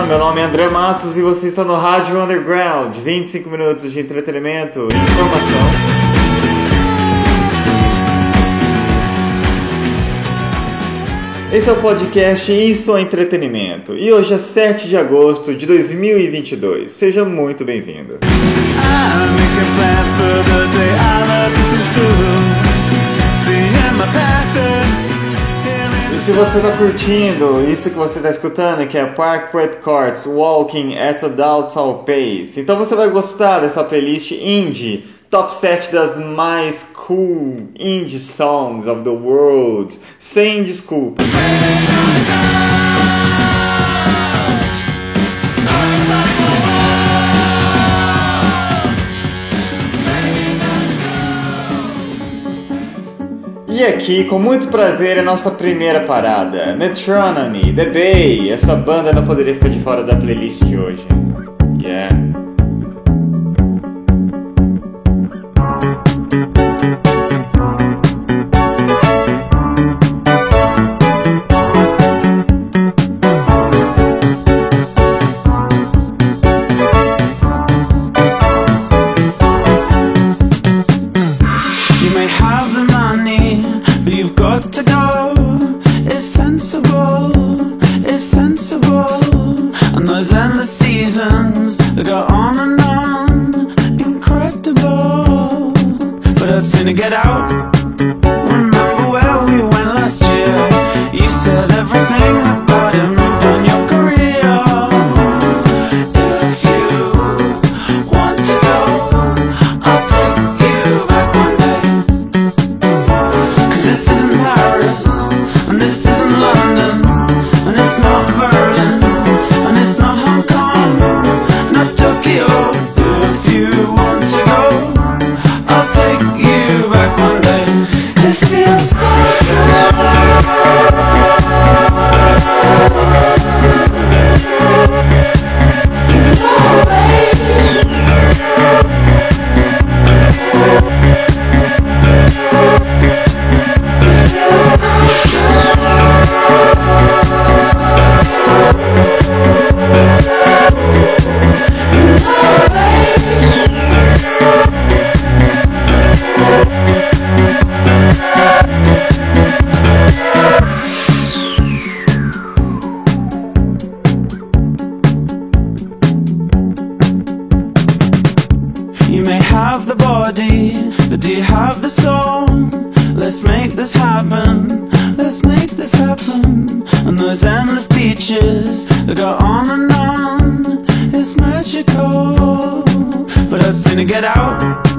Meu nome é André Matos e você está no Rádio Underground 25 minutos de entretenimento e informação. Esse é o podcast Isso é Entretenimento e hoje é 7 de agosto de 2022. Seja muito bem-vindo. Se você está curtindo isso que você está escutando, que é Park Red Carts Walking at a Doubtful Pace, então você vai gostar dessa playlist indie, top 7 das mais cool indie songs of the world, sem desculpa. E aqui, com muito prazer, a nossa primeira parada, Metronomy, The Bay. Essa banda não poderia ficar de fora da playlist de hoje. Yeah. Sensible, it's sensible. And those endless seasons that go Gonna get out.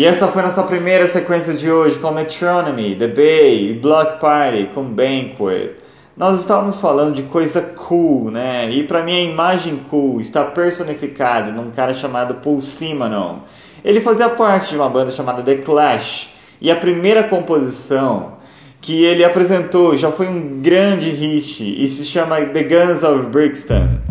E essa foi nossa primeira sequência de hoje com Metronomy, The Bay e Block Party com Banquet. Nós estávamos falando de coisa cool, né? E para mim a imagem cool está personificada num cara chamado Paul Simonon. Ele fazia parte de uma banda chamada The Clash e a primeira composição que ele apresentou já foi um grande hit e se chama The Guns of Brixton.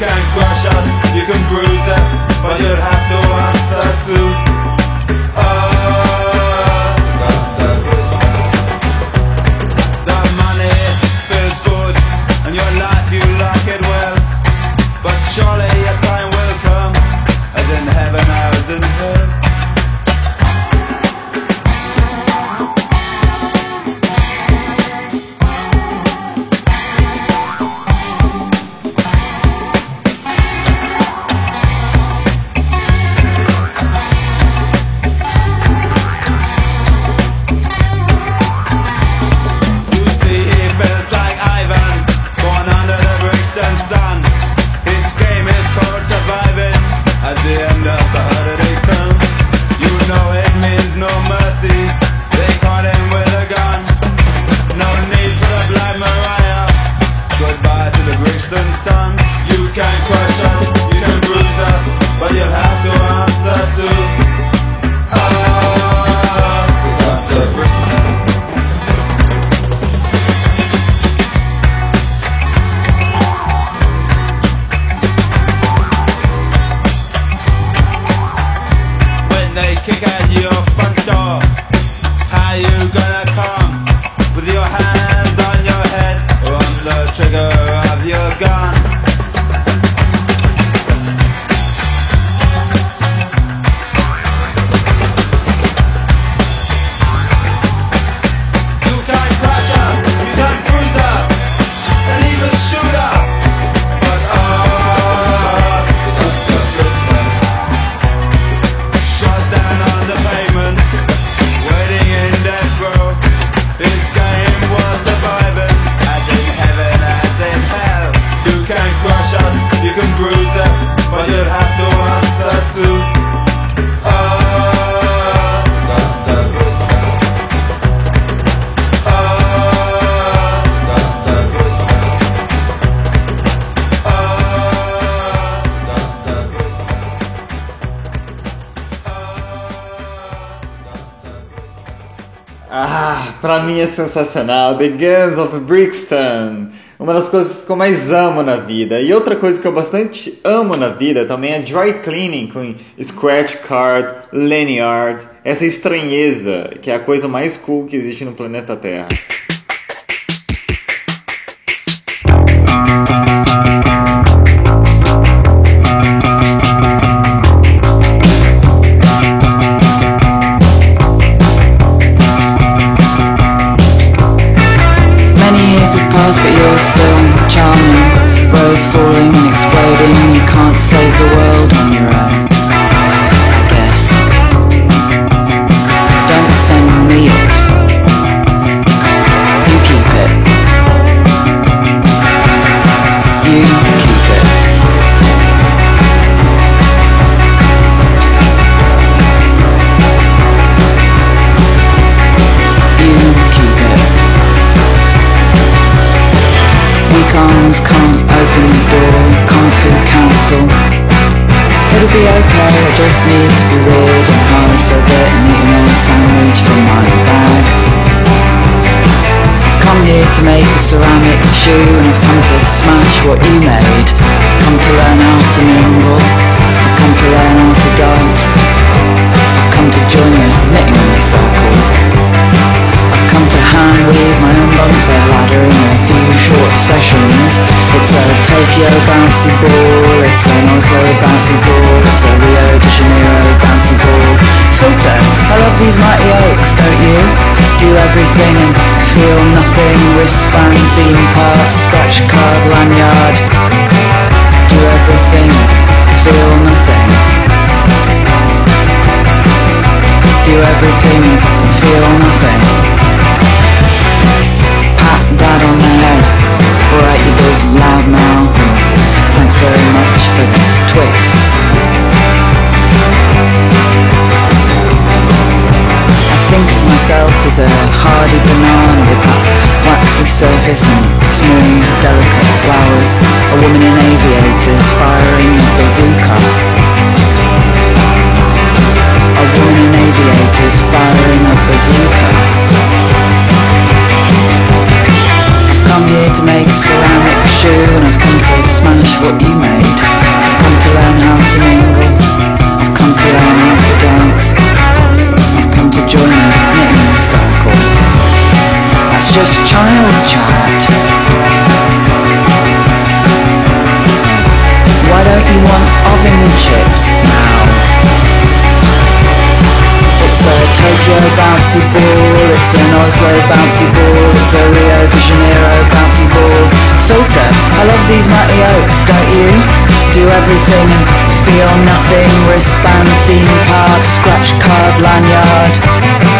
can crush us, you can bruise us, but you'll have to answer Pra mim é sensacional. The Guns of Brixton. Uma das coisas que eu mais amo na vida. E outra coisa que eu bastante amo na vida também é dry cleaning com scratch card, lanyard. Essa estranheza que é a coisa mais cool que existe no planeta Terra. These mighty oaks, don't you? Do everything and feel nothing, wristband, theme park, scratch card, lanyard. Do everything, feel nothing. Do everything, feel nothing. Pat dad on the head, alright you big loud mouth, thanks very much for the Twix. Myself as a hardy banana with that waxy surface and smooth, delicate flowers. A woman in aviators firing a bazooka. A woman in aviators these mighty oaks, don't you? Do everything and feel nothing, wristband, theme park, scratch card, lanyard.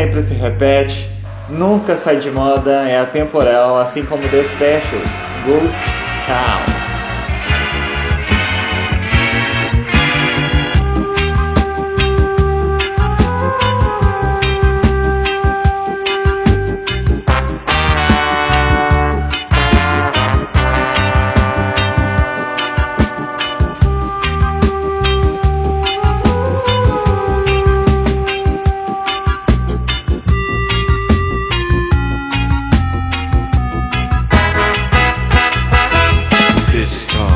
Sempre se repete, nunca sai de moda, é atemporal, assim como The Specials, Ghost Town. this time.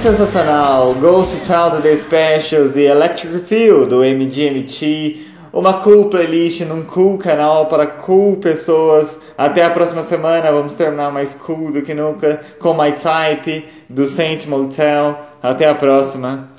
sensacional Ghost Child The Specials e Electric Field do MGMT. Uma cool playlist num cool canal para cool pessoas. Até a próxima semana, vamos terminar mais cool do que nunca com My Type do Saint Motel. Até a próxima.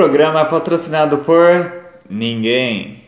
Programa é patrocinado por ninguém.